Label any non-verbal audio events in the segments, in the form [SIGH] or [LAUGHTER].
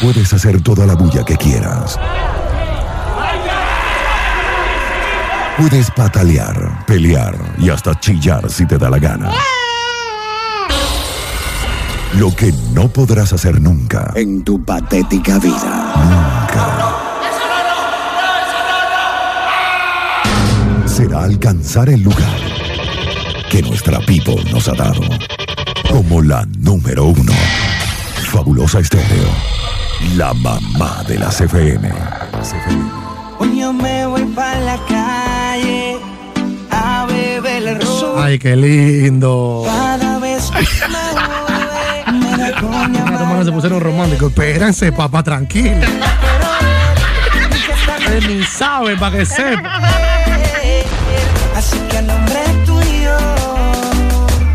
Puedes hacer toda la bulla que quieras. Puedes patalear, pelear y hasta chillar si te da la gana. Lo que no podrás hacer nunca. En tu patética vida. Nunca. Será alcanzar el lugar que nuestra people nos ha dado. Como la número uno. Fabulosa Estéreo. La mamá de la CFM. Hoy yo me voy para la calle a beber el ron. Ay, qué lindo. Cada vez que me voy, me da coña Los hermanos se pusieron románticos. Espérense, papá, tranquilo. Ustedes Ni saben para que sepan. Así que a nombre tuyo,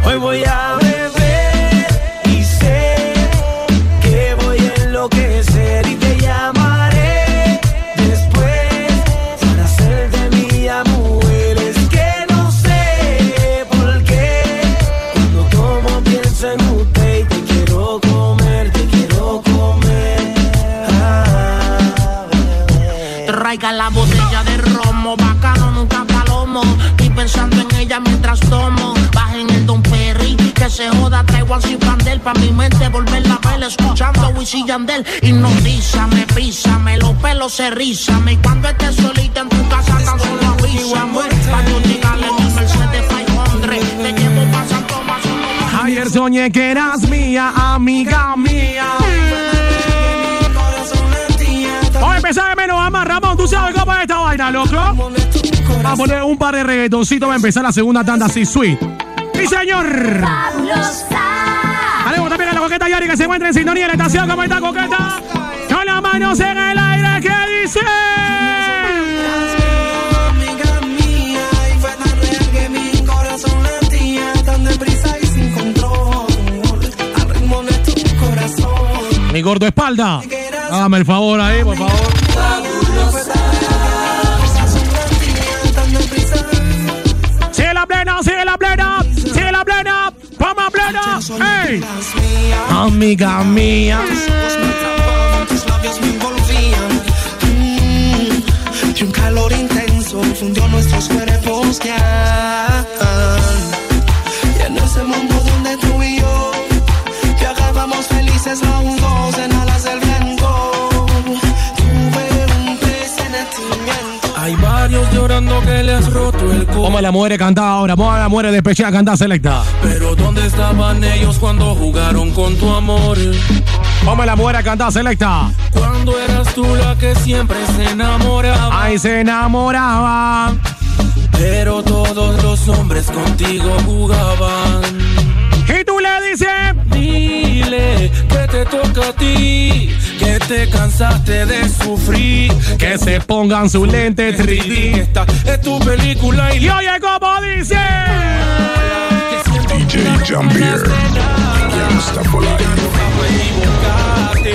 hoy voy a al cifrandel pa' mi mente volverla a ver. Escuchando Wisin Yandel, hipnotízame, písame, los pelos se rízame. Y cuando estés solita en tu casa, tan solo avísame. Pa' yo llegarle mi Mercedes 500. Te llevo pa' Santo Tomás, Ayer soñé que eras mía, amiga mía. Vamos a empezar de menos a más, Ramón. ¿Tú sabes cómo es esta vaina, loco? Vamos a poner un par de reggaetoncitos. Va a empezar la segunda tanda así, sweet. ¡Sí, señor! Haremos también a la coqueta Yari que se encuentra en sintonía en la estación. ¿Cómo está, coqueta? Con las manos en el aire, ¿qué dice? Mi gordo espalda. Hágame el favor ahí, por favor. Sigue la plena, sigue la plena, sigue la plena. Vamos plena. ¡Ey! Amiga mía. tus labios me envolvían. Mm, y un calor intenso fundió nuestros cuerpos ya. Y en ese mundo donde tú y yo viajábamos felices los dos en llorando que le has roto el Vamos a corazón. la mujer cantar ahora. Vamos a la mujer despechada cantar selecta. Pero ¿dónde estaban ellos cuando jugaron con tu amor? Vamos a la mujer cantar selecta. Cuando eras tú la que siempre se enamoraba. Ahí se enamoraba. Pero todos los hombres contigo jugaban. Y tú le dices. Dile que te toca a ti, que te cansaste de sufrir. Que se pongan su lente 3D. Esta es tu película y Y oye cómo dice. DJ Jambier. Life.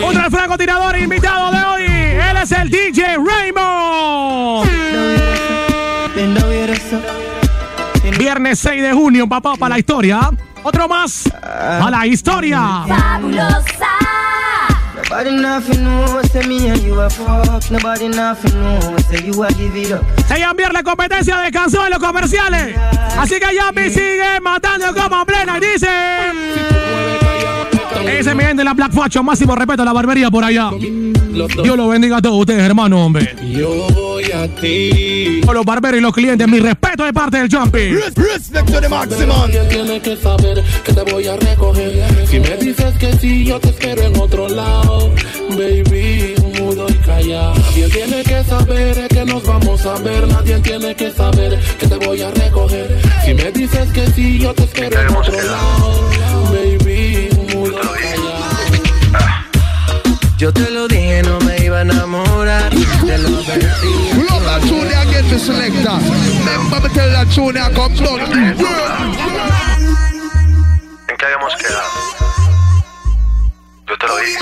Otro francotirador invitado de hoy. Él es el DJ Raymond. Viernes 6 de junio, papá, para la historia. Otro más. Para la historia. Nobody nothing know, say me and you a fuck. Nobody nothing know, say you a give it up. Se enviar la competencia de canción en los comerciales. Así que ya me sigue matando como plena y dice. Ese mi gente la Black Faction, máximo respeto a la barbería por allá. Dios lo bendiga a todos ustedes, hermano, hombre. Yo voy a ti. Con los barberos y los clientes, mi respeto de parte del Jumpy. Respect to the maximum. Alguien tiene que saber que te voy a recoger. Si me dices que sí, yo te espero en otro lado. Baby, mudo y callado. Nadie tiene que saber que nos vamos a ver. Nadie tiene que saber que te voy a recoger. Si me dices que sí, yo te espero en otro lado. Baby, mudo y callado. Yo te lo dije, no to selector. Remember me tell that tune come down. ¿En qué habíamos quedado? Yo te lo dije.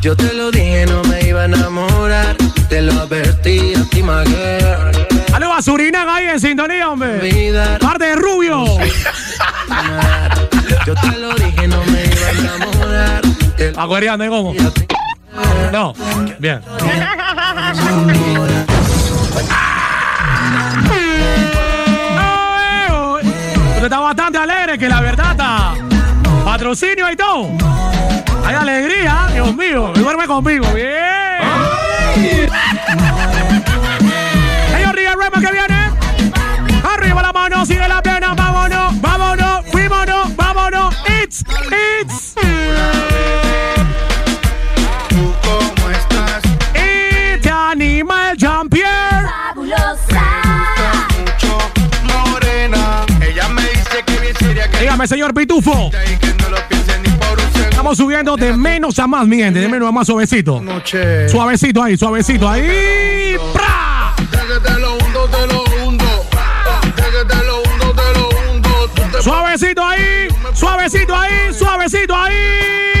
Yo te lo dije, no me iba a enamorar. Te lo advertí a ti, my girl. Aló a Surinam ahí en sintonía, hombre. Vida, Parte de Rubio. Yo te lo dije, no me iba a enamorar. Aguerriando, ¿eh? ¿cómo? No, bien. Patrocinio y todo. Hay alegría, Dios mío. Duerme conmigo, bien. Señor Riga Rema que viene. Arriba la mano, sigue la pena, vámonos, vámonos, fuímonos, vámonos. It's, it's. ¿Cómo estás? It's Animal Jean-Pierre. Mucho morena. Ella me dice que bien seria que Dígame, señor Pitufo. Estamos subiendo de menos a más, mi gente, de menos a más suavecito. Noche. Suavecito ahí, suavecito ahí. ¡Pra! De que te lo hundo, te lo hundo. De que te lo hundo, te lo hundo. Tú te Suavecito ahí, suavecito ahí, suavecito ahí.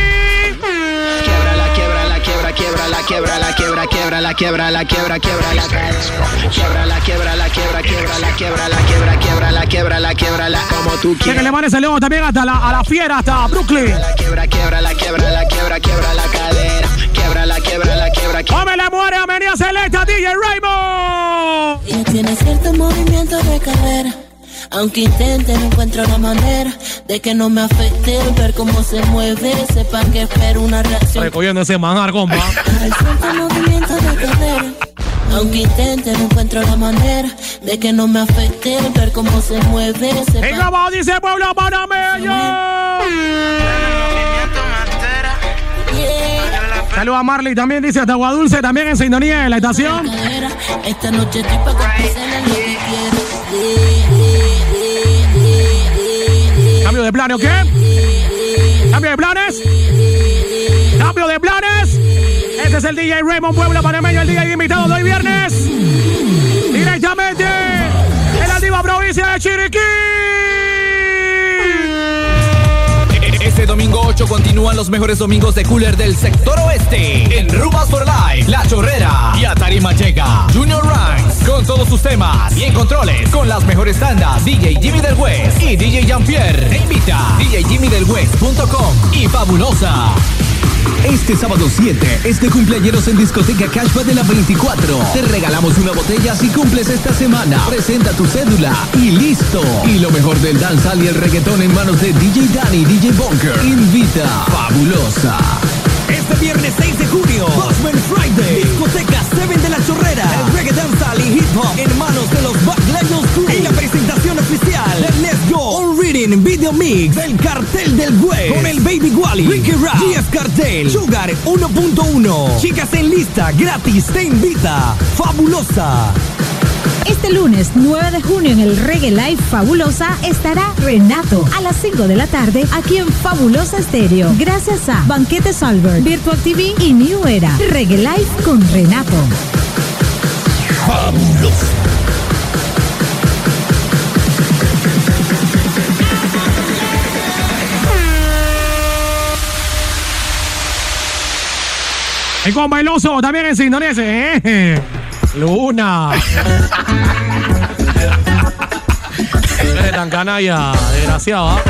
Quiebra la quiebra la quiebra quiebra la quiebra la quiebra quiebra la quiebra la quiebra la quiebra quiebra la quiebra la quiebra quiebra la quiebra la quiebra la como tú Que le quieras mande ese león también hasta la, a la fiera, hasta Brooklyn. la quiebra quiebra la quiebra la quiebra quiebra la cadera quiebra la quiebra la quiebra quiebra ¡Hombre, le muere a Menía Selecta, DJ Raymond! Ella tiene cierto movimiento de cadera. Aunque intente, no encuentro la manera de que no me afecte el ver cómo se mueve. Sepan que espero una reacción. Recogiendo ese manjar, compa. Hay cierto movimiento de cadera. Aunque intente, no encuentro la manera de que no me afecte el ver cómo se mueve. ¡En Sepan Gabao dice pueblo panameño! Saludos a Marley, también dice hasta Agua Dulce, también en sintonía en la estación. Esta noche estoy pa' complacerle lo que quiero. ¿Cambio de planes o qué? ¿Cambio de planes? ¿Cambio de planes? Este es el DJ Raymond Puebla Panameño, el DJ invitado de hoy viernes. Directamente en la antigua provincia de Chiriquí. Este domingo 8 continúan los mejores domingos de cooler del sector oeste. En Rumas for Life, La Chorrera y Atari Manchega. Junior Ranks con todos sus temas y en controles con las mejores tandas. DJ Jimmy del West y DJ Jean-Pierre. Te invita DJJimmyDelWest.com y Fabulosa. Este sábado 7 es de cumpleaños en Discoteca Cashback de la 24. Te regalamos una botella si cumples esta semana. Presenta tu cédula y listo. Y lo mejor del danzal y el reggaetón en manos de DJ Danny, DJ Bunker. Invita Fabulosa. Este viernes 6 de junio, Boxman Friday, discoteca 7 de la Chorrera, el reggae dancehall y hip hop en manos de los Back Lions Crew. En la presentación oficial Reading Video Mix del Cartel del Güey con el Baby Wally, Ricky Rap, GF Cartel, Sugar 1.1. Chicas en lista, gratis, te invita. Fabulosa. Este lunes 9 de junio en el Reggae Live Fabulosa estará Renato a las 5 de la tarde aquí en Fabulosa Estéreo. Gracias a Banquetes Albert, Virtual TV y New Era. Reggae Live con Renato. Fabulosa. En con bailoso, también en sintonía. ese, eh. Luna. Eres tan canalla, desgraciado. ¿ah?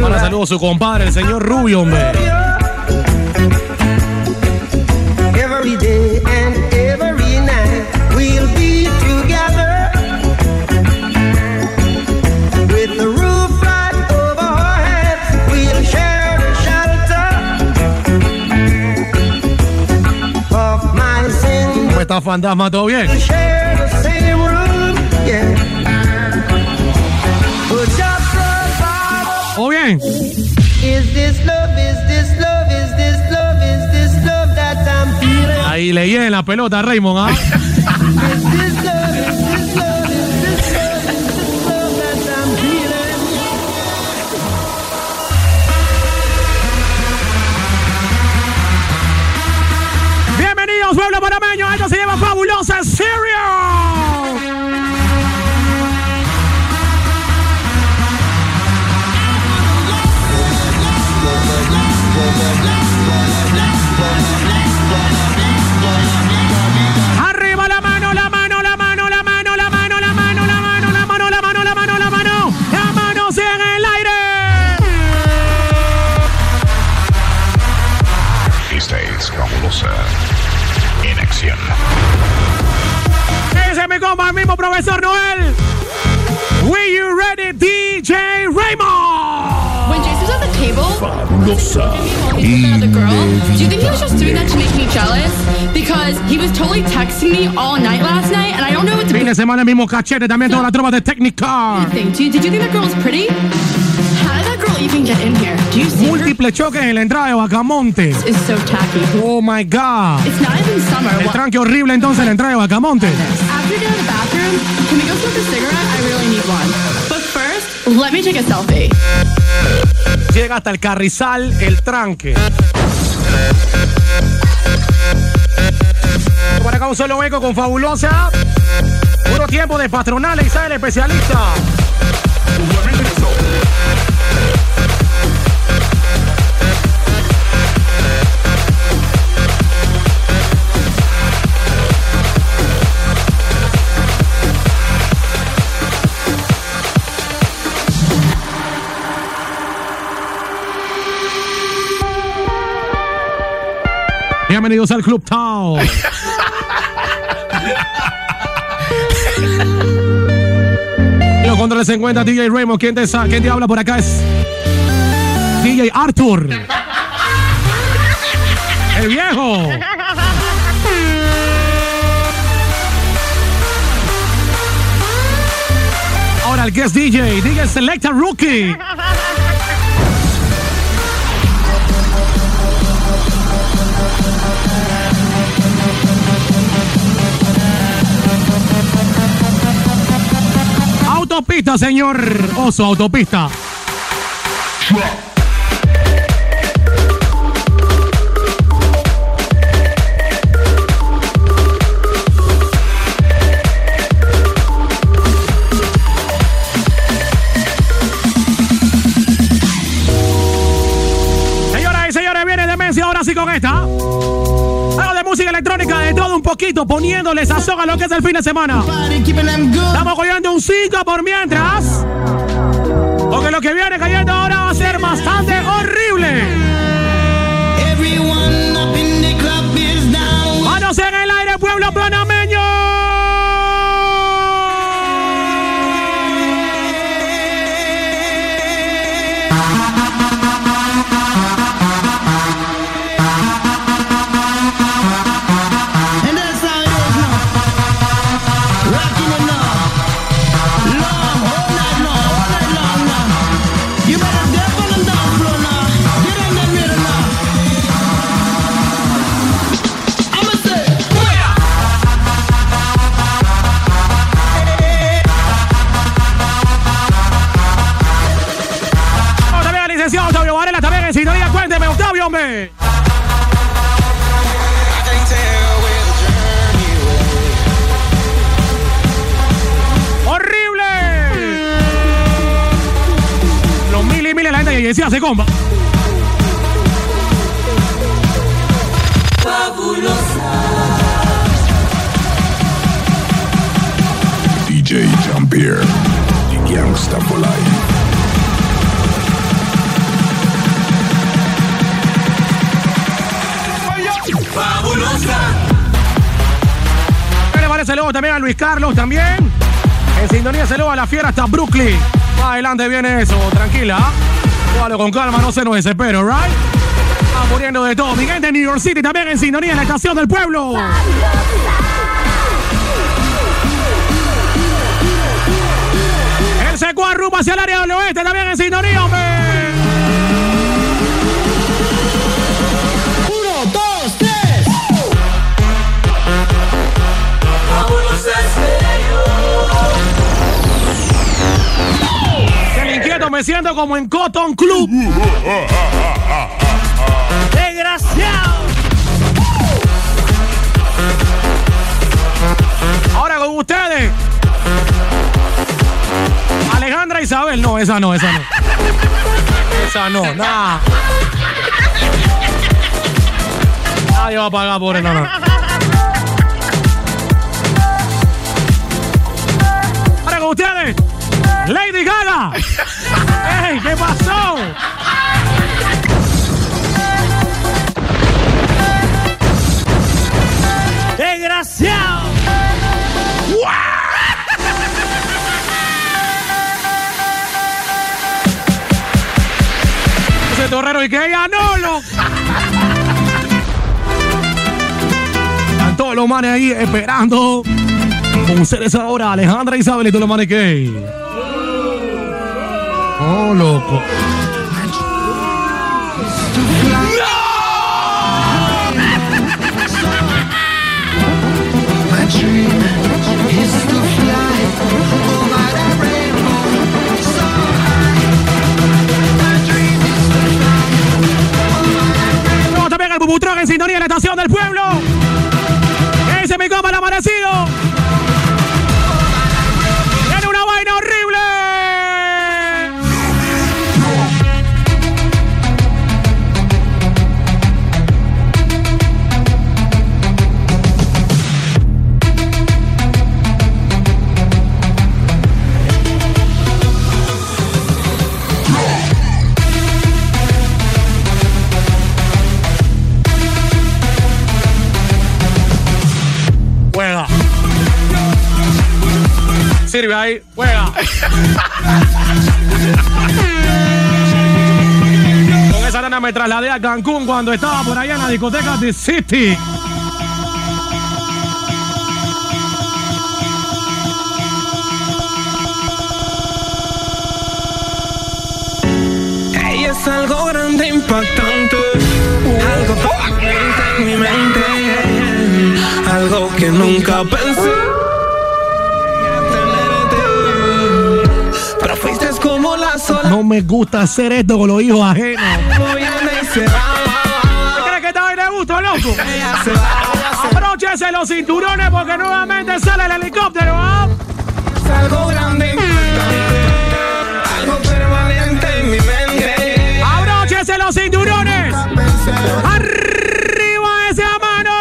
Para saludos a su compadre, el señor Rubio, hombre. está fantasma? ¿Todo bien? ¿O bien? Ahí le en la pelota, Raymond, ¿ah? [LAUGHS] Bienvenidos, pueblo panameño. Esto se llama Fabulosa Stereo. Compa, el mismo profesor Noel. We you ready, DJ Raymond? When Jason was at the table, Fabulosa. the girl, do you think he was just doing that to make me jealous? Because he was totally texting me all night last night, and I don't know what to Fin de semana, el mismo cachete, también toda la tropa de Technicar. think. Did, did you think that girl was pretty? Múltiples choques en la entrada de Bacamonte. So tacky. Oh my God. It's not even summer. El tranque horrible entonces en la entrada de Bacamonte. After you get out of the bathroom, can we go smoke a cigarette? I really need one. But first, let me take a selfie. Llega hasta el carrizal, el tranque. Por acá un solo eco con fabulosa. Puro tiempo de patronales y sale el especialista. Bienvenidos al Club Town. Los controles se encuentra DJ Raymond. ¿Quién te, quién te habla por acá? Es DJ Arthur. El viejo. Ahora el guest DJ, DJ Selecta Rookie. Autopista, señor Oso, autopista. Poquito, poniéndole sazón a lo que es el fin de semana. Estamos cogiendo un 5 por mientras. Porque lo que viene cayendo ahora va a ser bastante que decía se comba. DJ Jean-Pierre. The Gangsta for Life. ¿Qué le parece luego también a Luis Carlos también? En sintonía se luego a la fiera hasta Brooklyn. Más adelante viene eso, tranquila. Con calma, no se nos desespere, ¿right? Estamos poniendo de todo. Mi gente de New York City también en sintonía en la estación del pueblo. El seco rumbo hacia el área del oeste también en sintonía, hombre. Me siento como en Cotton Club. Desgraciado. Ahora con ustedes. Alejandra Isabel. No, esa no, esa no. Esa no, nada. Nadie va a pagar por no, no. Ahora con ustedes. Lady Gaga. ¡Ey, qué pasó! ¡Desgraciado! Ese torrero y que ella no lo. Están todos los manes ahí esperando. Con ustedes ahora, Alejandra e Isabel y todos los manes que. Oh, loco. Tenemos también el Bubutron en sintonía en la estación del pueblo. Ese es mi copa el amanecido. Sirve ahí, juega. [LAUGHS] Con esa nana me trasladé a Cancún cuando estaba por allá en la discoteca de City. Ella es algo grande, impactante. Algo en mi mente. Algo que nunca pensé. Sola. No me gusta hacer esto con los hijos ajenos. Va. ¿Crees que esta vaina de gusto, loco? Abróchese los cinturones porque nuevamente sale el helicóptero. ¿ah? Es algo grande. Algo permanente en mi mente. Abróchese los cinturones. Arriba esa mano.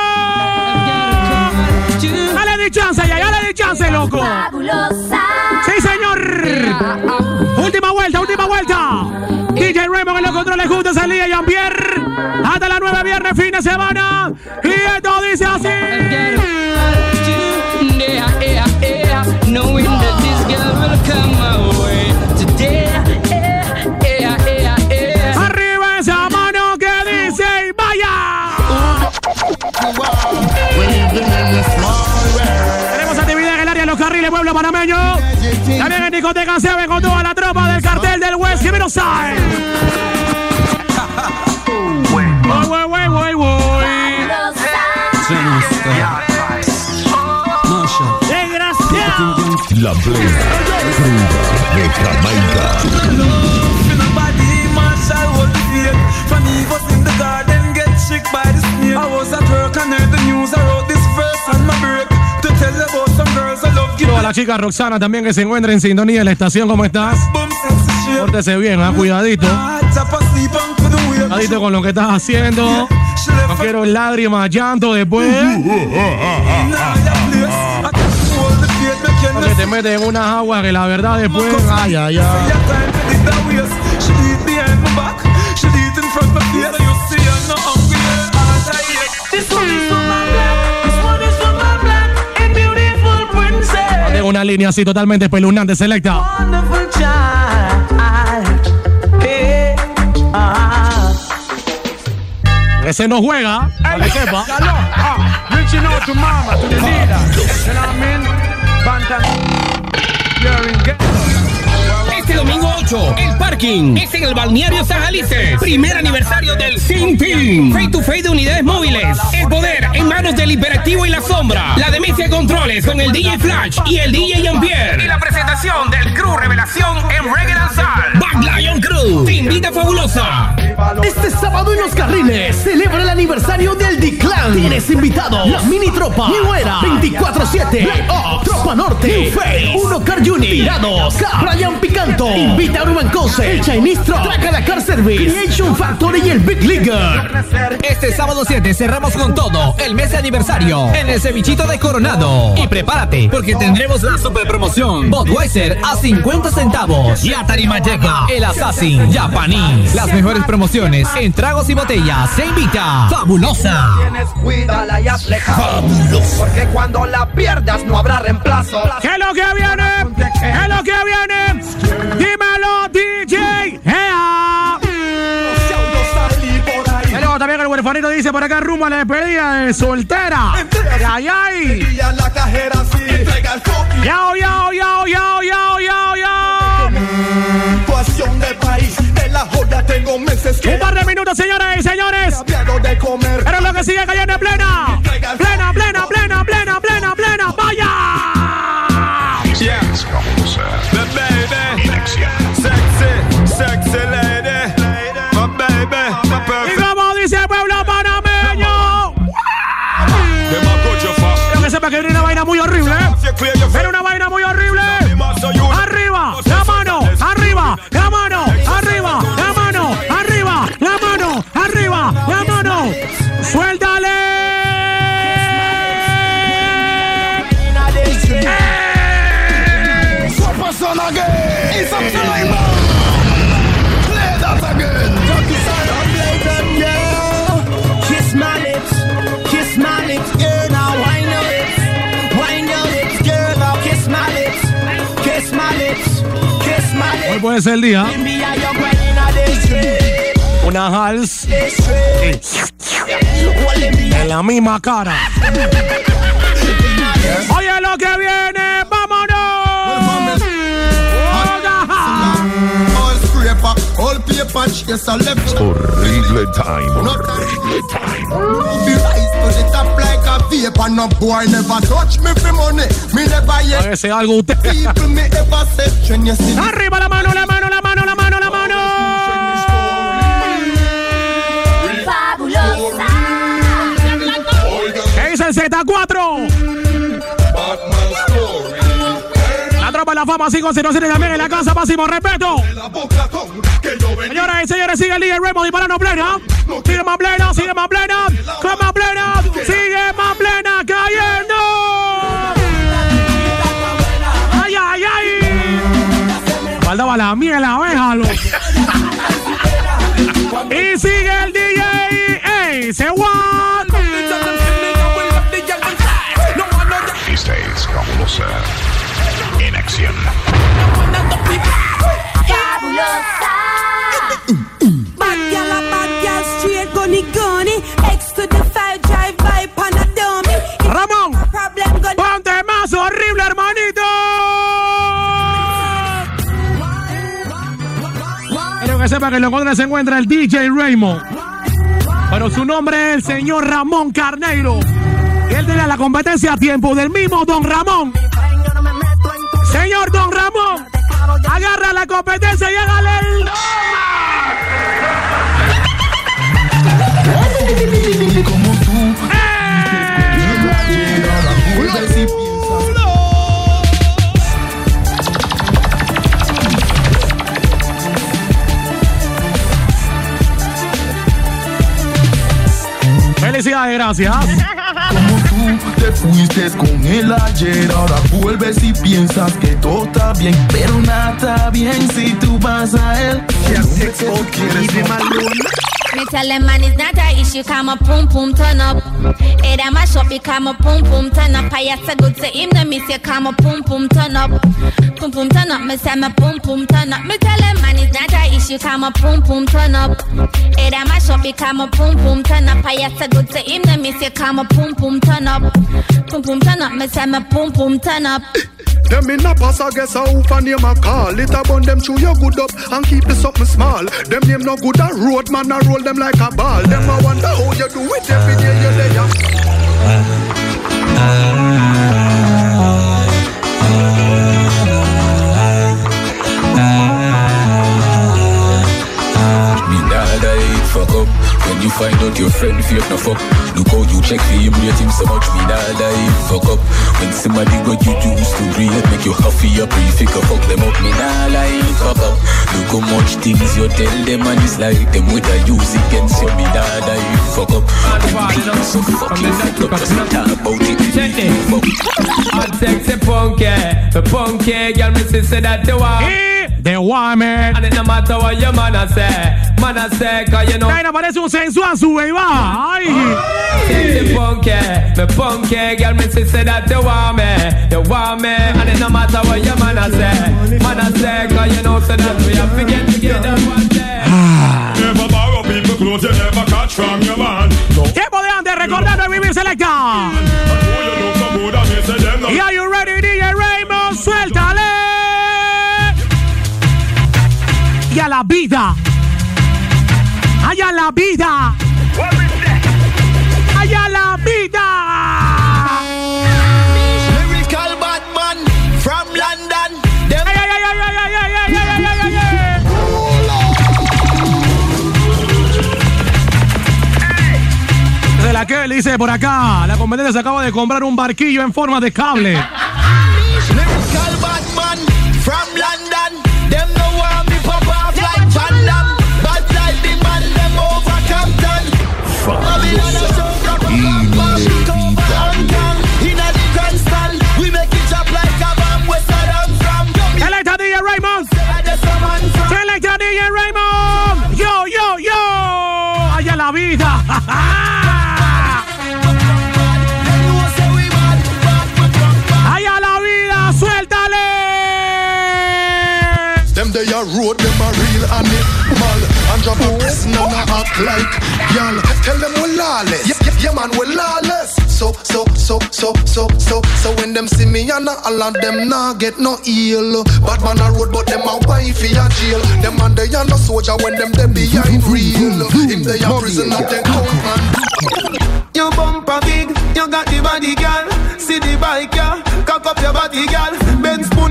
Dale de chance ya, dale de chance, loco. Señor. Última vuelta, última vuelta. DJ Raymond en los controles juntos, Elías Jean-Pierre. Hasta las 9 viernes, fin de semana. Y esto dice así. Arriba esa mano que dice y vaya. Tenemos actividad en el área de los carriles, pueblo panameño. También en discoteca se con toda la del West Jiménez Side. Voy, voy, voy, voy, voy. Desgraciado. La plena cruda de Jamaica. Toda la chica Roxana también que se encuentra en sintonía en la estación. ¿Cómo estás? Pórtese bien, ¿ah? cuidadito. Cuidadito con lo que estás haciendo. No quiero lágrimas, llanto después. Porque te metes en unas aguas que la verdad después. Ay, ay, ay. Tengo una línea así totalmente espeluznante, selecta. Ese no juega, para que sepa. Reaching out to mama, to the leader. You know what I mean? Bantam. You're in get- Este domingo 8, el parking es en el balneario Sajalices. Primer aniversario del Sin Team. Face to face de unidades móviles. El poder en manos del hiperactivo y la sombra. La demencia de controles con el DJ Flash y el DJ Jean-Pierre. Y la presentación del Crew Revelación en Reggae Danzal. Back Te invita fabulosa. Este sábado en los carriles celebra el aniversario del D-Clan. Tienes invitado la mini tropa, New Era, 24-7, Black Ops, Tropa Norte, New Face, Uno Car Unit, Tirados, K, Brian Picanto, Invita a Urban Cose, el Chinese Truck, Traca la Car Service, Creation Factory y el Big Leaguer. Este sábado 7 cerramos con todo el mes de aniversario en el cevichito de Coronado. Y prepárate porque tendremos la super promoción Budweiser a 50 centavos. Y a tarima llega el Assassin Japanese. Las mejores promociones en tragos y botellas. Se invita Fabulosa. Tienes, cuídala y caso. Porque cuando la pierdas no habrá reemplazo. ¿Qué es lo que viene? ¿Qué es lo que viene? Dímelo, DJ. ¡Ea! Estefanito dice por acá rumbo a la despedida de soltera. Ay, ay. la cajera así. Entrega el coqui. Yao, yao, yao, yao, yao, yao, yao. Situación del país. De la joya tengo meses que. Un par de minutos, señoras y señores. Cambiado de comer. Pero lo que sigue cayendo en. Plena, puede ser el día. Una hals en la misma cara. Oye lo que viene, vámonos. Horrible time. Horrible time. Vapor. No boy never touch me for money. Me never yet. Hágase algo usted. [LAUGHS] People me ever said when you see. Arriba la mano, la mano, la mano, la mano, la mano. Fabulosa. ¿Qué dice el Z4? La tropa de la fama 507 también en la casa, máximo respeto. Señoras y señores, sigue el líder Remo disparando plena. Sigue más plena, sigue más plena. Con más plena, sigue más plena cayendo. Ay, ay, ay. Faltaba la miel, la abeja, loco. [LAUGHS] Y sigue que sepa que en los controles se encuentra el DJ Raymond. Pero su nombre es el señor Ramón Carneiro. Y él tenía la competencia a tiempo del mismo Don Ramón. Señor Don Ramón, agarra la competencia y hágale el Felicidades, gracias. Como tú te fuiste con él ayer, ahora vuelves y piensas que todo está bien, pero nada está bien si tú vas a él. ¿Qué haces que tú quieres? Me tell them man it's not a issue, come a pum pum turn up. It a mash up, become a pum pum turn up. I have to good to him, then me say come a pum pum turn up. Pum pum turn up, me say me pum pum turn up. Me tell them man it's not a issue, come a pum pum turn up. It a mash up, become a pum pum turn up. I have to good to him, then me say come a pum pum turn up. Pum pum turn up, me say me pum pum turn up. Them in a pass, I guess I hope and name a call. It a bun them chew your good up and keep the something small. Them name no good a road, man, I roll them like a ball. Them I wonder how you do it every day you there. Me uh, uh, When you find out your friend fake no fuck. Look how you check for him rate him so much Me nah die fuck up. When somebody what you used to rate Make you happy up you figure fuck them up Me nah lie fuck up. Look how much things you tell them And it's like them with a use against you Me nah die fuck up. When you do so fuck you fuck up Just talk about it Check this. Hot sexy punky, the punky girl, me say say that the one. The one man. And it no matter what your man a say, man a say, cause you know. Vaina parece un sensual sube y va. Ay. Sexy punky, the punky girl, me say say that the one me, the one me. And it no matter what your man a say, man a say, cause you know say that we have to get together one day. Never borrow people clothes you never catch from your man. selecta. la vida. Allá la vida. Allá la vida. De la que le dice por acá, la competencia se acaba de comprar un barquillo en forma de cable. Selecta DJ Raymond. DJ Raymond. Yo, yo, yo. Allá la vida. [LAUGHS] Allá la vida. Suéltale. Road, them a real And drop a person and a act like y'all Tell them we lawless, yeah, yeah, yeah man we lawless So, so, so, so, so, so So when them see me and all of them nah get no ill Bad man a road but them a wife a jail Them man they a no soldier when them them behind real If they a prisoner they come and Your bumper big, you got the body girl. See the bike, yeah. Cock up your body girl.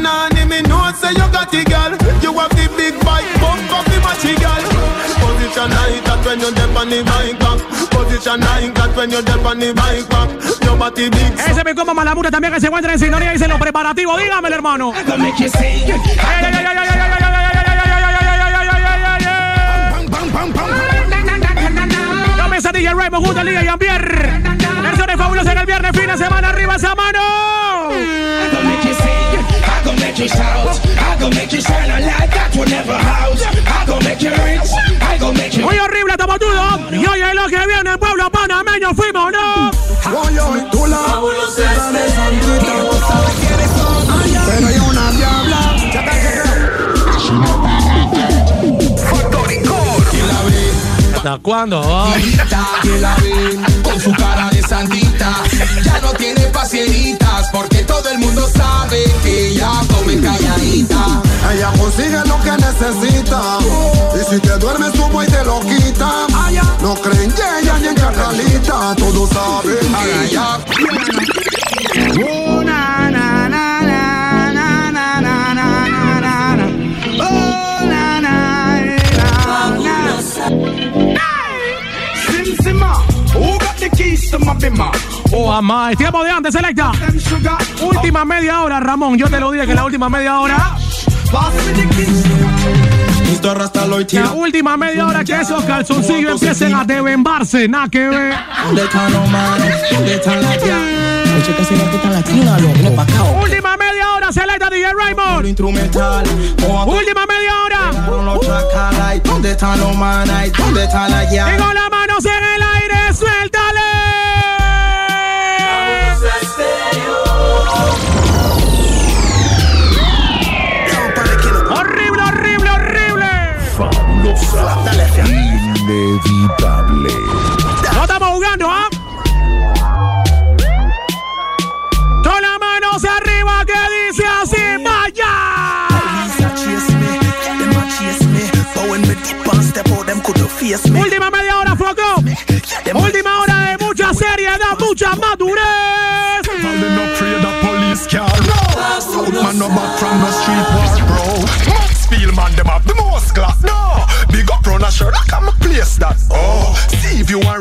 On him, me know say you got the girl. You have Ese me compa Malamura también que se encuentra en sintonía y se lo preparativo. Dígame, hermano. Cabeza DJ Raymond, Justo Liga y Ambier. Versiones fabulosas en el viernes, fin de semana, arriba esa mano. I make you shout. Make you shine never make you rich. Y hoy es lo que viene, pueblo panameño, fuimos, ¿Hasta cuándo? que con su cara de santita. Ya no tiene pacienitas porque todo el mundo sabe que ella come calladita. Ella consigue lo que necesita Y si te duermes tú y te lo quita No creen en ella ni en Carlita Todos saben que ella Oh, amá, el tiempo de antes, selecta. Última media hora, Ramón. Yo te lo dije que la última media hora. La última media hora que esos calzoncillos empiecen a devembarse, nada que ver. Última media hora, selecta DJ Raymond. Última media hora. ¿Dónde están los manas?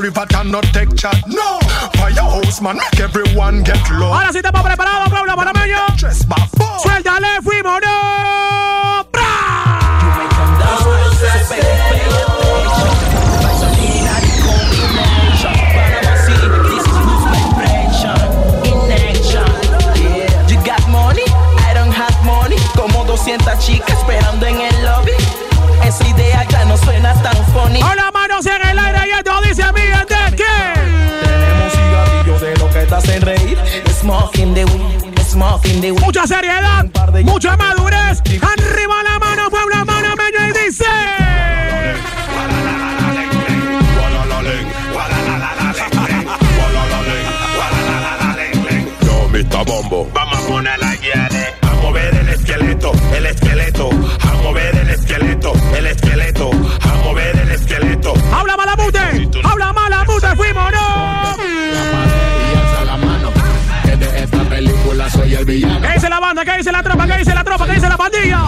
River and not take chat. No! Firehouse man make everyone get low. Ahora sí estamos preparados, Seriedad, mucha madurez. ¿qué dice la tropa? ¿Qué dice la tropa? ¿Qué dice la pandilla?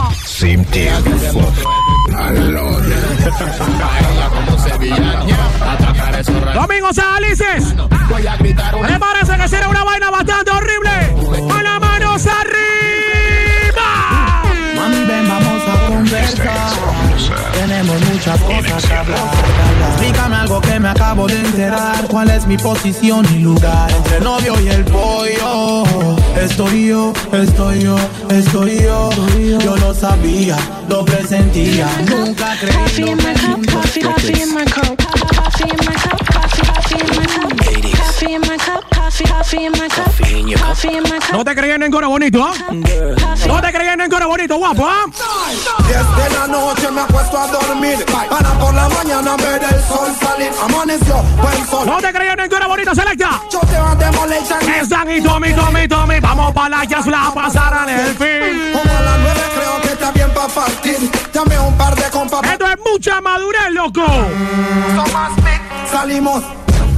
Domingo Salices. Voy a gritar una. Me parece que será una vaina. Muchas cosas que hablar. Explícame algo que me acabo de enterar. ¿Cuál es mi posición y lugar entre el novio y el pollo? Estoy yo, estoy yo, estoy yo. Yo lo sabía, lo presentía. Nunca creí. Coffee in my cup, coffee, coffee in my cup, coffee in my cup, coffee, coffee in my cup, coffee in my cup, No te creían en coro bonito, ¿ah? No te creían en coro bonito, guapo, ¿ah? Diez de la noche me acuesto a dormir Para por la mañana ver el sol salir Amaneció buen sol No te creían en coro bonito, selecta. Yo te voy a demoler Están y Tommy, Tommy, Tommy. Vamos para la jazz, la pasarán el fin. Como a las nueve creo que está bien para partir Dame un par de compas Esto es mucha madurez, loco. Salimos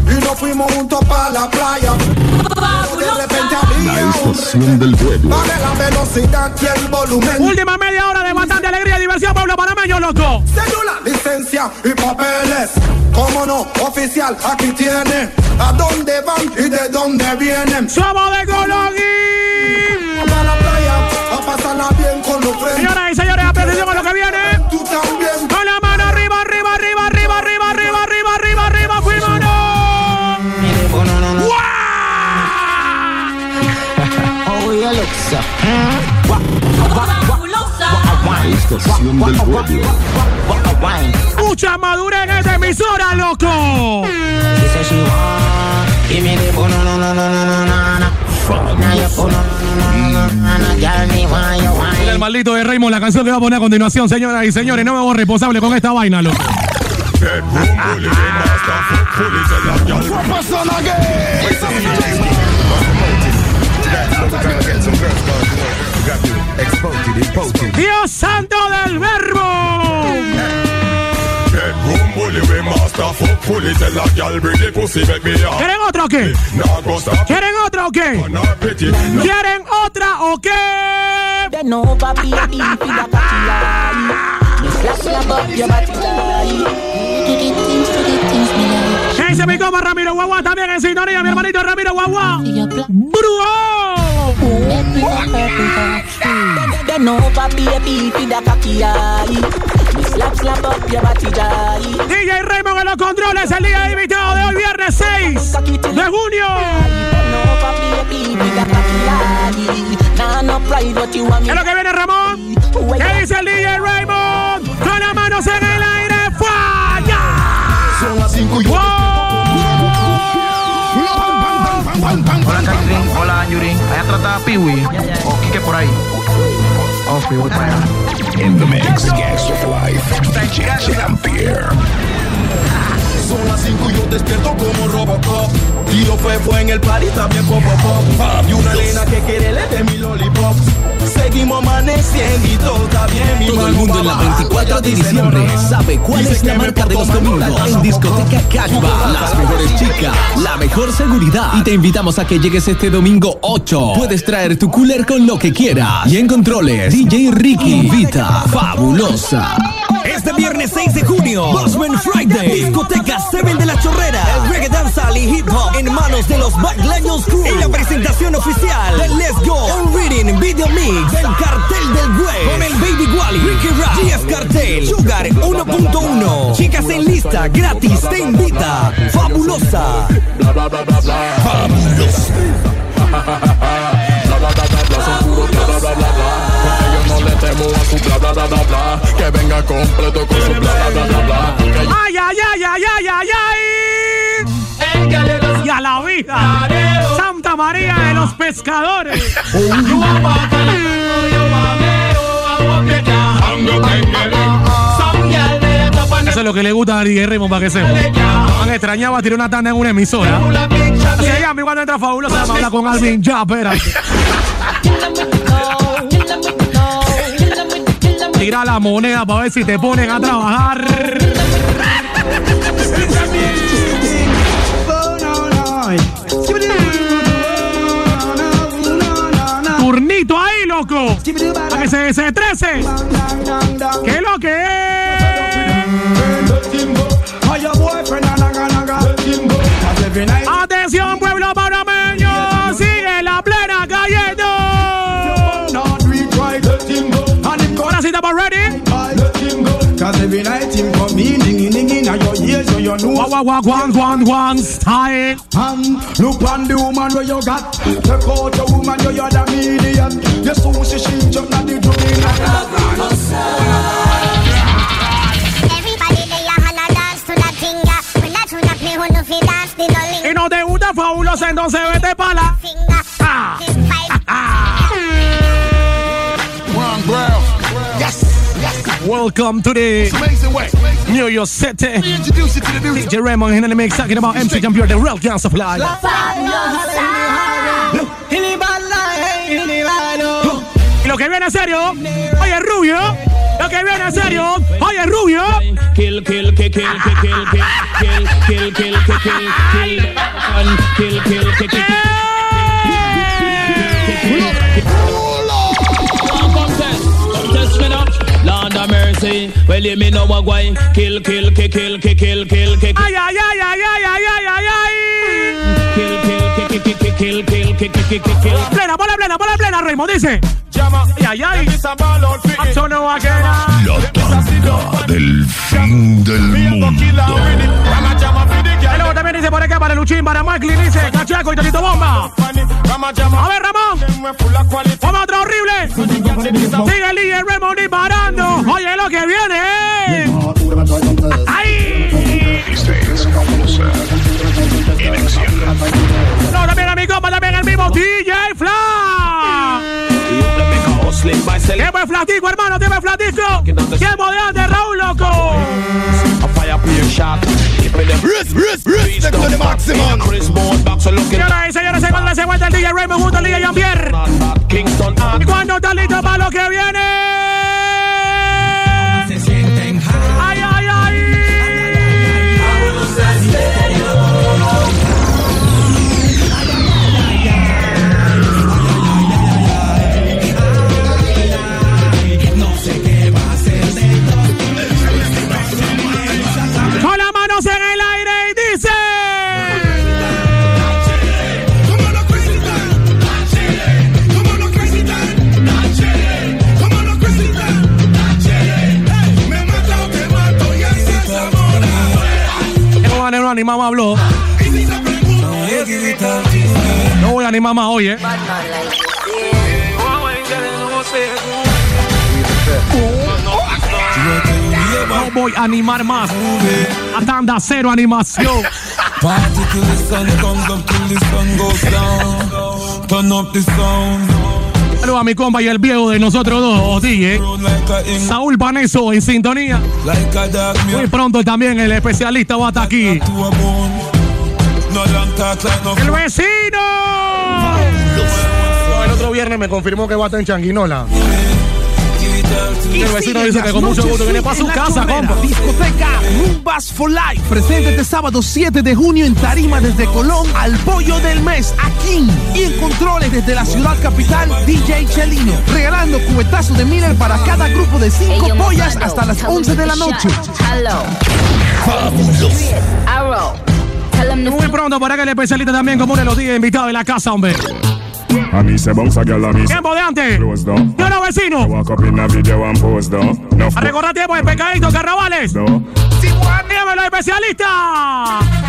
y nos fuimos juntos para la playa De repente había un Estación del pueblo. Baje la velocidad y el volumen Última media hora de bastante alegría y diversión, pueblo panameño, loco. Cédula, licencia y papeles. ¿Cómo no? Oficial, aquí tiene. ¿A dónde van y de dónde vienen? Somos de Cologui. Vamos a la playa a pasarla bien con los friends. Señoras y señores, Estación del pueblo. Mucha madurez en esta emisora, loco. Mira el maldito de Raymond, la canción que va a poner a continuación, señoras y señores. No me hago responsable con esta vaina, loco. Dios santo del verbo. ¿Quieren otra o qué? ¿Quieren otra o qué? ¿Quieren otra o qué? ¿Qué dice mi Ramiro Guagua? También en sintonía, mi hermanito Ramiro Guagua. ¡Brujo! No, papi, papi, pida Slap, slap up your body, DJ Raymond en los controles, el día invitado de hoy, viernes 6 de junio. ¿Qué es lo que viene, Ramón? ¿Qué dice el DJ Raymond? Con las manos en el aire, ¡falla! Son las 5 y Hola Catherine, hola Yuri. Allá trata Piwi o Kike por ahí. Oh, Piwi para allá. In the mix, Gas of Life, DJ Champier. Son las 5 y yo despierto como Robocop. Tiro fue en el party también pop pop. Y una nena que quiere le de mi lollipop. Seguimos amaneciendo y todo está bien. Mi Todo el mundo en la va bajando, 24 de diciembre sabe cuál es la marca de los domingos en discoteca Cashba. Las mejores chicas, la mejor seguridad. Y te invitamos a que llegues este domingo 8. Puedes traer tu cooler con lo que quieras. Y en controles, DJ Ricky invita. Fabulosa. Este viernes 6 de junio, Bossman Friday, discoteca 7 de la Chorrera, el reggae dancehall y hip hop en manos de los Backlaños Crew y la presentación oficial del Let's Go On Reading Video Mix del Cartel del Güey con el Baby Wally, Ricky Rap, GS Cartel, Sugar 1.1, chicas en lista gratis te invita, fabulosa, Bla bla bla bla bla. fabulosa. Le temo a su bla bla bla bla bla. Que venga completo con su bla bla bla bla bla. ¡Ay, ay, ay, ay, ay, ay, ay! Y a la vida, Santa María de los Pescadores. Eso es lo que le gusta a DJ Raymond para que sepa. Han extrañado a tirar una tanda en una emisora. Así que ya, mi cuando entra fabulosa, vamos a hablar con Alvin. Ya, espérate. Tira la moneda para ver si te ponen a trabajar. Turnito ahí, loco. Para que se desestresen. ese? ¿Qué lo que es? Atención, pueblo panameño, sigue la plena cayendo. Ahora sí estamos ready. Cause every night him come in, ding ding in your ears, so you know. Wah wah wah one one one style. And look on the woman where you got. Take out the woman where you're the medium. You so she she jump na the drum in Everybody lay your hand and dance to that thing. When that tune up, me who no fi dance, the no link. Y no te gusta fabulosa, entonces vete para la. Ah. Welcome to the. New York City. DJ Raymond in the mix talking about MC Computer, the real supply. Y lo que viene en serio, oye Rubio, lo que viene en serio, oye Rubio. Kill, kill, kill, kill, kill, kill, kill, kill, kill, kill, kill, kill, kill, and kill, kill, kill, kill. Contest, Of mercy, well you me know what why kill, kill, kill, kill, kill, kill, kill, kill, Ay, ay, ay, ay, ay, ay, ay, ay, ay. kill, kill, kill, kill, kill, kill, kill, kill, kill, kill, kill. Plena, ponla plena, ponla plena, Raymond, dice. Ay, ay, ay. A quedar. La tanda del fin del mundo. Y luego también dice por acá para Luchín, para Macklin, dice Cachaco y Totito Bomba. A ver, Ramón. Vamos otro horrible. Sigue el líder Raymond disparando. Oye, lo que viene. ¡Ay! No, también a mi compa, también el mismo DJ Fla. Tiempo de flatico, hermano, tiempo de flatico. Tiempo de antes, Raúl, loco. Señoras y señores, se cuando se encuentra el DJ Raymond junto al DJ Jean-Pierre. ¿Y cuándo está listo para lo que viene? Mamá habló. No voy a ni mamá hoy, eh. No voy a animar más. A tanda cero animación. Turn up the sound. A mi compa y el viejo de nosotros dos, DJ. Saúl Paneso en sintonía. Muy pronto también el especialista va a estar aquí. ¡El vecino! El otro viernes me confirmó que va a estar en Changuinola. El vecino dice que con mucho gusto viene para su casa, compa. Discoteca Rumbas for Life. Presente este sábado 7 de junio en Tarima desde Colón al pollo del mes, aquí. Y en controles desde la ciudad capital, DJ Chelino. Regalando cubetazos de Miller para cada grupo de 5 pollas hasta las 11 de la noche. Muy pronto por acá el especialista también como uno de los días invitados de la casa, hombre. A me say bounce a girl a me Tiempo de antes. close down. Yo no, vecino. Walk up in a video and pose down. No A recordar tiempo de pecadito, carnavales. no. Especialista.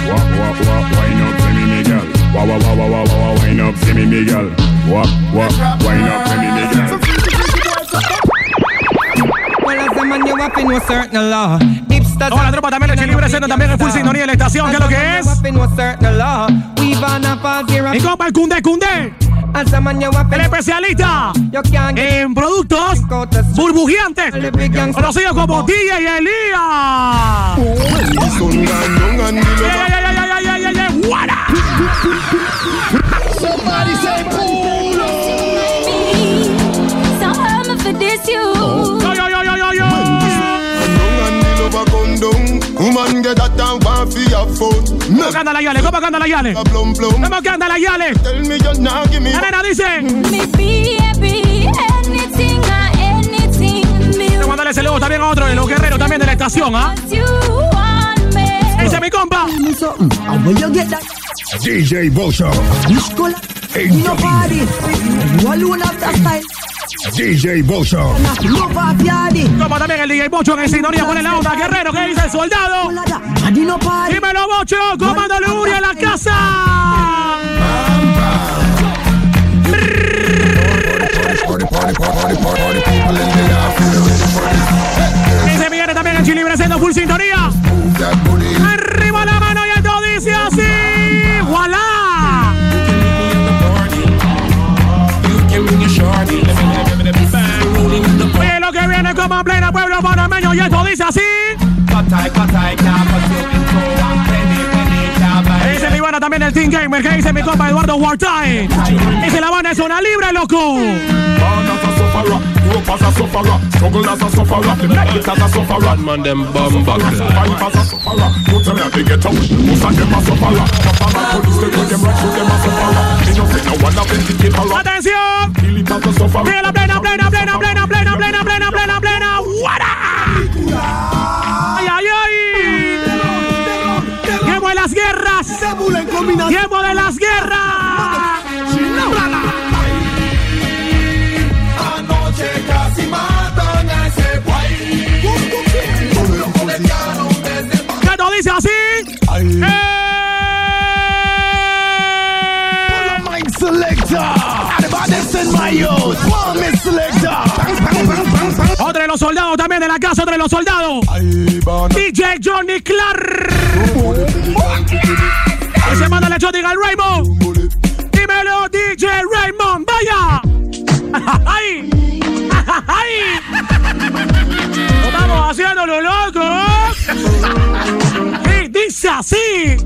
Walk, walk, walk, wine up me, me girl. Wine up me, me girl. Walk, walk, wine up me, me girl. Well, as a man, you have to know certain law. Hipsters Toda la tropa también Chile presenta también en full sintonía de la estación, ¿qué es lo que es? Mi compa el Cundé Cundé. El especialista en productos burbujeantes, conocido como DJ Elías. fi a phone. La yale? ¿Cómo canta la yale? ¿Cómo la yale? Dice. Anything, anything. Mandarle ese luego también a otro de los guerreros también de la estación, ¿ah? Dice mi compa. DJ Nobody. You alone have style. DJ Bozo. Como también el DJ Bocho en sintonía con la onda. Guerrero, ¿qué dice el soldado? Dímelo, Bocho, comando Luria en la casa. Y se viene también el Chile siendo full sintonía. como plena pueblo panameño y esto dice así. Dice mi banda también el Team Gamer, que dice mi compa Eduardo Wartime. Dice la banda es una libra, loco. Atención. Mira la plena, plena, plena, plena, plena plena, plena, plena, plena. ¡Guara! ¡Ay, ay, ay! ¡Tiempo de las guerras! ¡Tiempo de las guerras! Anoche casi matan a ese guay. ¿Qué dice así? Mike Selector. My youth. One Miss Selector. Los soldados también de la casa, de los soldados. DJ Johnny Clark. Y se manda la diga al Raymond. Dímelo, DJ Raymond. Vaya. [LAUGHS] ¡Ay! ¡Ay! [LAUGHS] ¡Lo estamos haciéndolo loco! Y dice así.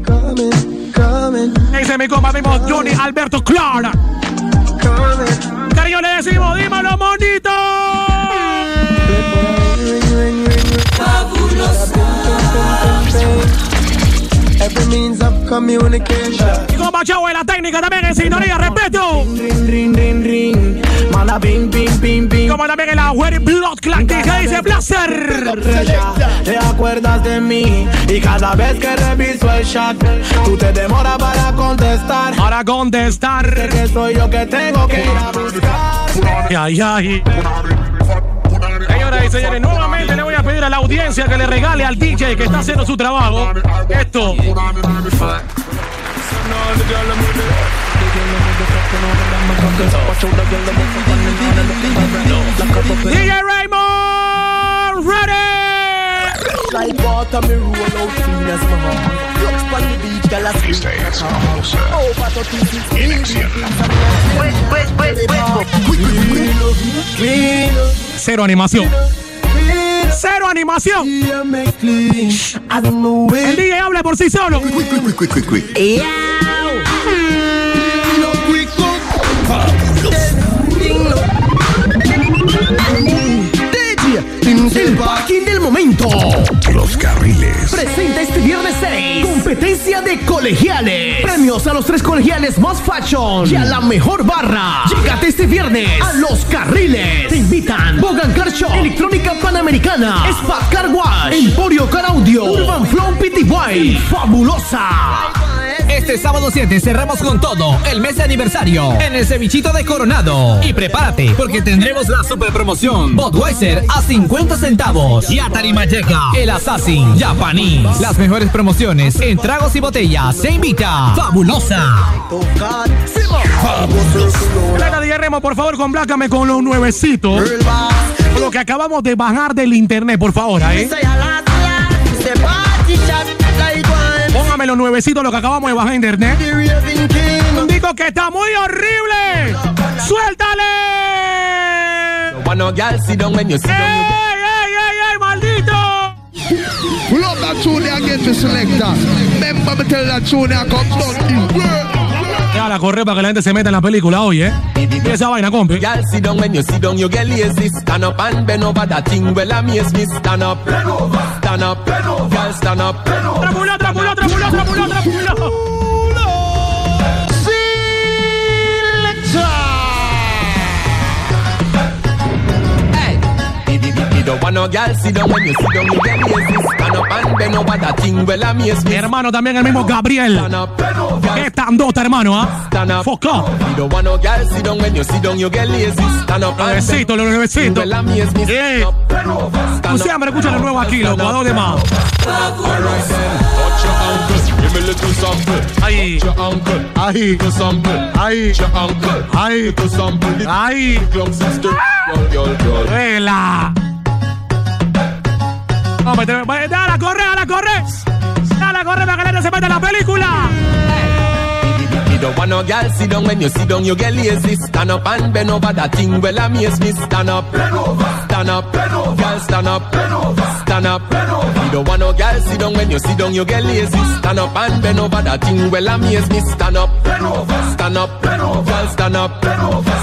Dice mi compa mismo Johnny Alberto Clark. Cariño le decimos, dímelo, monito. Communication. Y compa Chavo de la técnica también en sintonía, respeto. Ring, ring, ring, ring. Mala, ping, ping, ping, ping. Como también en la Wedding Blood Clan que dice Blaster. Te acuerdas de mí y cada vez que reviso el chat, tú te demoras para contestar. Para contestar. Que soy yo que tengo que ir a buscar. Ay, ay. Y señores, nuevamente le voy a pedir a la audiencia que le regale al DJ que está haciendo su trabajo esto. DJ Raymond, ready. Like water, me roll out. Esta es Cero animación. Cero animación. El DJ habla por sí solo. Momento. Los carriles. Presenta este viernes 6 competencia de colegiales. Premios a los tres colegiales más fashion y a la mejor barra. Llegate este viernes a los carriles. Te invitan Bogan Car Shop, Electrónica Panamericana, Spa Car Wash, Emporio Car Audio, Urban Flow PTY, Fabulosa. Este sábado 7 cerramos con todo el mes de aniversario en el cevichito de Coronado. Y prepárate porque tendremos la super promoción Budweiser a 50 centavos. Y a Tarima llega el Assassin Japanese. Las mejores promociones en tragos y botellas. Se invita Fabulosa. Plata DJ Remo, por favor, complácame con los nuevecitos. Lo que acabamos de bajar del internet, por favor, ¿eh? Los nuevecitos, lo que acabamos de bajar de internet. Digo que está muy horrible. ¡Suéltale! ¡Ey, ey, ey, ey, maldito! Up that tune get the selector. Remember me tell that tune there come down. Ya la corre para que la gente se meta en la película hoy, ¿eh? Y esa vaina, compi. Girl, sit down when you sit down, you get lazy. Stand up and bend over that thing. Well, amaze me. Stand up, bend over. Stand up, bend over stand up. Trápula, trápula, trápula, trápula, trápula. Hermano, también el mismo Gabriel. Qué tandota, hermano, ¿ah? ¿eh? Fuck up. Lo besito, lo Tú siempre escuchas lo nuevo aquí, loco. ¿A dónde más? Ay, ay, ay, ay, ay, ay, Vela. Vamos, te- va- eh, dale, corre, dale, corre. Dale, corre para que la gente se meta en la película. You don't want no girl sit down when you sit down, you get lazy. Stand up and bend over that thing, well, I miss me. Stand up, stand up, girl, stand up, stand up. You don't want no girl sit down when you sit down, you get lazy. Stand up and bend over that thing, well, I miss me. Stand up, stand up, girl, stand up,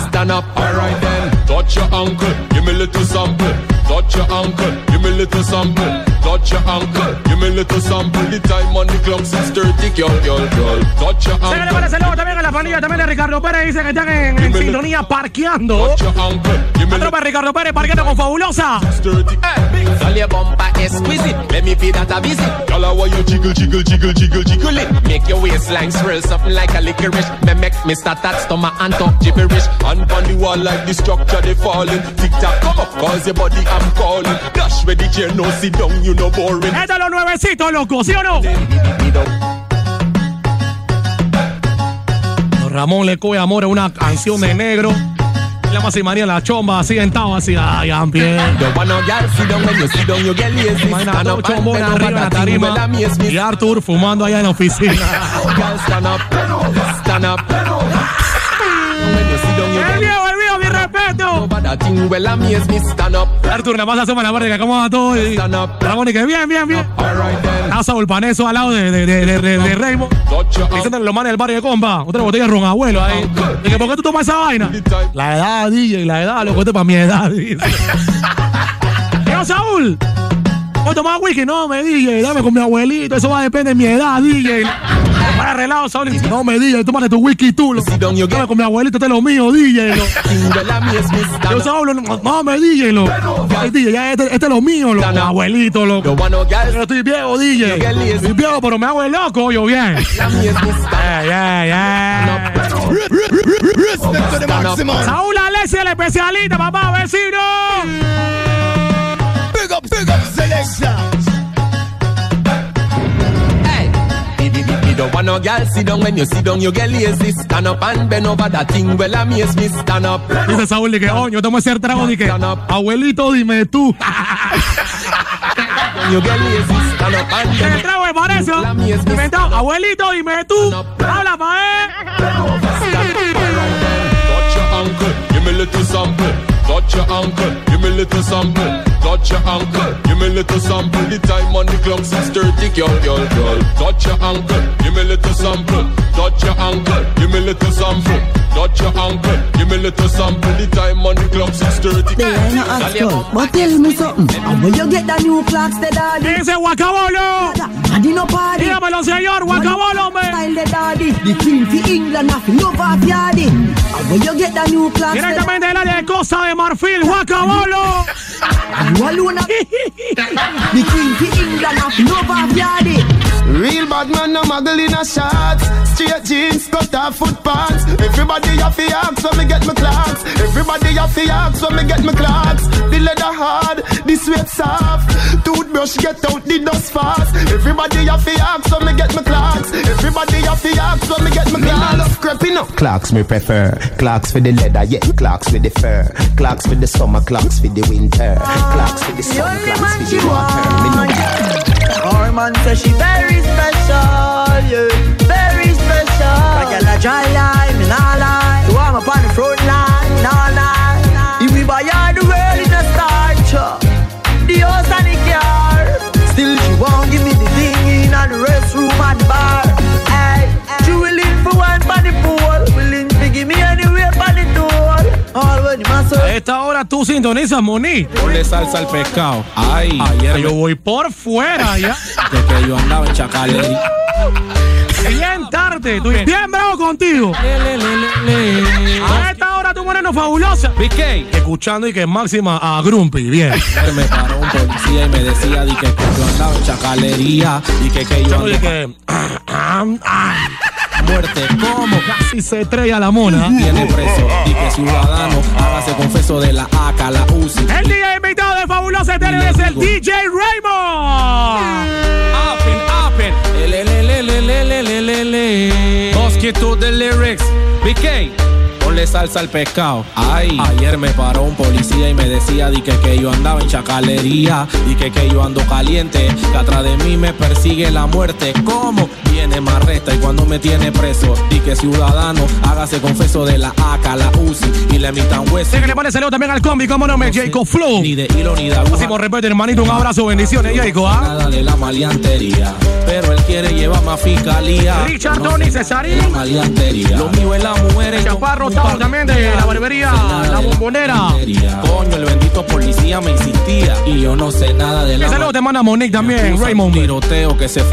stand up. Alright then, touch your ankle, give me a little sample. Touch your ankle, give me a little sample. Touch your ankle, give me a little sample. The time on the clock, 6:30, girl, girl, girl. Touch your Se le ankle. parece luego también a la familia también de Ricardo Pérez. Dicen que están en, en sintonía parqueando. La tropa de Ricardo Pérez parqueando con fabulosa. Girl, your bumper exquisite. Let me feel that a visit. Girl, I want you jiggle, jiggle, jiggle, jiggle, jiggle it. Make your waistline swirl something like a licorice. Me make me start that stomach and talk gibberish. And on the wall like the structure they falling. Tick tock, come up, cause your body I'm calling. Dash where the chair, no sit down, you no boring. Esto es lo nuevecito, loco, ¿sí o no? Ramón le coge amor a una canción de negro. La más y María la chomba así sentado así. Ay. Imagina dos chombones arriba en la tarima. Me. Y Arthur fumando allá en la oficina. [LAUGHS] Girl, stand up, stand up. Arthur nada más asoma la verga, ¿cómo va todo? Y Ramón y que bien, bien, bien. Alright then. Está Saúl Paneso al lado de, de, de, de, de, Raymond. Diciéndole los manes del barrio de compa. Otra botella de ron abuelo ahí. Y que, ¿por qué tú tomas esa vaina? La edad, DJ, la edad, loco, este para mi edad. [LAUGHS] Yo, Saúl. ¿Puedo tomar whisky? No, me DJ, dame con mi abuelito. Eso va a depender de mi edad, DJ. Para arreglado, Saúl. No me DJ, tómate tu whisky tú. lo- Dame con mi abuelito, este es lo mío, DJ. lo. well, I miss me. Stand Yo. Saúl, no, no me DJ, lo. Ay, DJ, ya este, este es lo mío, lo. Abuelito, loco. Yo estoy viejo, DJ. Estoy viejo, pero me hago el loco, yo bien. Yeah, yeah, yeah. Saúl Alessia, el especialista, papá, vecino. Big up, big up. Don't want no girl sit down when you sit down, you get lazy. Stand up and bend over that thing, well, I miss me. Stand up. Dice Saúl, que, oh, yo tomo ese trago, que, abuelito, dime tú. [LAUGHS] You get lazy. Stand up and El trago es para eso. Inventado, abuelito, dime tú. Habla, pa' eh. Touch your ankle, give me a little sample. Touch your ankle, give me a little sample. Touch your ankle, give me a little sample. The time on the clock, 6:30, girl, girl, girl. Touch your ankle, give me a little sample. Touch your ankle, give me a little sample. Touch your ankle, give me a little sample. The time on the clock, 6:30. They ain't no ask but tell me something. And when you get the new clocks, the daddy. Ese guacabolo. Daddy no party. Dígamelo, señor, guacabolo, hombre. Style the daddy. The king for England, have love of yardy. And when you get the new clocks, the Directamente del área de Costa de Marfil, guacabolo. You alone [LAUGHS] The king for England, have love of yardy. Real bad man, no muggle in a shots. Straight jeans, cut off foot pants. Everybody have to ask when me get my clocks. Everybody have to ask when me get my clocks. The leather hard, the sweat soft. Toothbrush get out the dust fast. Everybody have to ask when me get my clocks. Everybody have to ask when me get my clocks. Me love creeping up. Clocks me prefer. Clocks for the leather, yeah. Clocks with the fur. Clocks for the summer, clocks for the winter. Clocks for the sun, clocks for the water. Me know Our man says she very special, yeah, very special. Like a dry line, me nah lie. So I'm up on the front line, esta hora tú sintonizas, Moni. Ponle salsa al pescado. Ay, Ayer yo voy por fuera [LAUGHS] ya. de que yo andaba en Chacaley. Bien tarde, tú bien bravo contigo. A esta hora tu moreno fabulosa. BK. Escuchando y que es máxima a Grumpy, bien. [LAUGHS] Me paró un policía y me decía di que, yo andaba en chacalería y que, que yo andaba [CLEARS THROAT] ah, ah, muerte. Como casi se estrella la mona. Tiene preso y que ciudadano confeso de la AK, la El día invitado de Fabulosa Eterno es el DJ Raymond. Lyrics. Ponle salsa al pescado. Ay. Ayer me paró un policía y me decía di que, que yo andaba en chacalería y que, que yo ando caliente. Que atrás de mí me persigue la muerte. ¿Cómo? Viene más resta y cuando me tiene preso. Y que ciudadano hágase confeso de la AK, la UCI y le emitan hueso. Sí, que le pone saludo también al combi, como no me, Jacob Flow. Ni de hilo ni de aguja. Máximo respeto, hermanito, un abrazo, bendiciones, Jacob, ¿ah? Nada de la maleantería. Pero él quiere llevar más fiscalía. Richard Tony Cesarín. la maleantería. Lo mío es la mujer. Chaparro también de la barbería, la bombonera. Coño, el bendito policía me insistía. Y yo no sé nada de la saludo te manda Monique también, Raymond. tiroteo que se.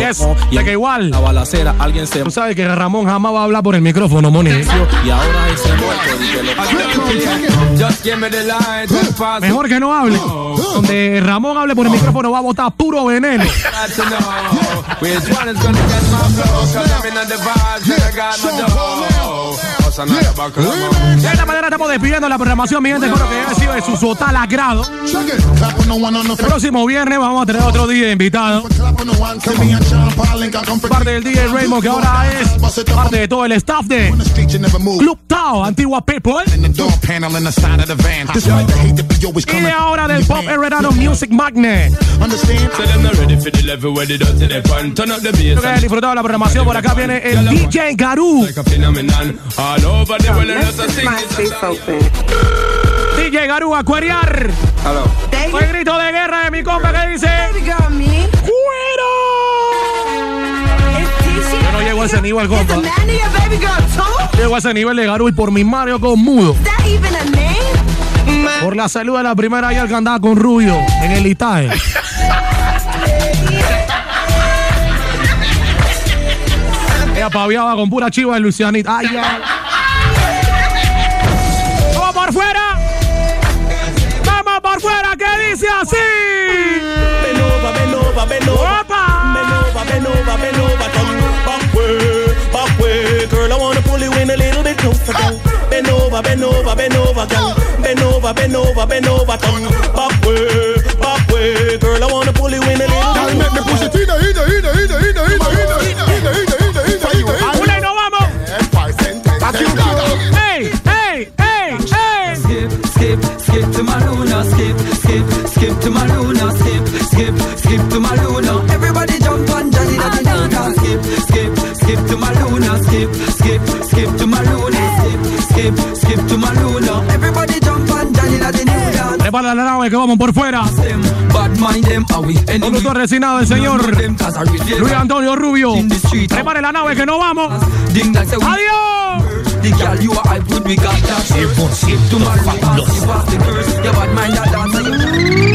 Y en que igual. La balacera, alguien se Tú sabes que Ramón jamás va a hablar por el micrófono, Monique. y ahora ese muerto. que. Mejor que no hable. Donde Ramón hable por el micrófono va a botar puro veneno. Got to know which one is gonna get my flow. Cause I'm in the vibes and I got my dough. De esta manera estamos despidiendo la programación, mi gente. Espero que haya sido de su total agrado. El próximo viernes vamos a tener otro día invitado. Parte del DJ Raymond, que ahora es parte de todo el staff de Club Tao, Antigua People. Y de ahora del Pop Heredano Music Magnet. Que disfrutado la programación. Por acá viene el DJ Garú. Of things. DJ Garú a cuerear. Hello. Fue el grito de guerra de mi compa que dice: ¡Cuero! Yo no llego a ese nivel, compa. Llego a ese nivel de Garú y por mi Mario con mudo. Por la salud de la primera y el que andaba con Rubio en el Itae. [LAUGHS] Ella paviaba con pura chiva de Lucianita. Ay, ay. ¡Vamos por fuera! ¡Vamos por fuera! ¿Qué dice así? Bend over, bend over, bend over. ¡Opa! Bend over, bend over, bend over. Turn back way, back way. Girl, I wanna pull you in a little bit closer, girl. Bend over, bend over, bend over, girl. Bend over, bend over, bend over. Turn back way, back way. Girl, I wanna pull you in a Skip, skip, skip to my Luna. Skip, skip, skip to my Luna. Everybody jump on Johnny Daddy Dada. Prepara la nave que vamos por fuera. Bad mind them, are we enemy? Conductor resignado el señor Luis Antonio Rubio. Prepare la nave que no vamos. ¡Adiós! The girl you are hype with, we got that. Skip to my Luna. Skip past the curse. Your bad mind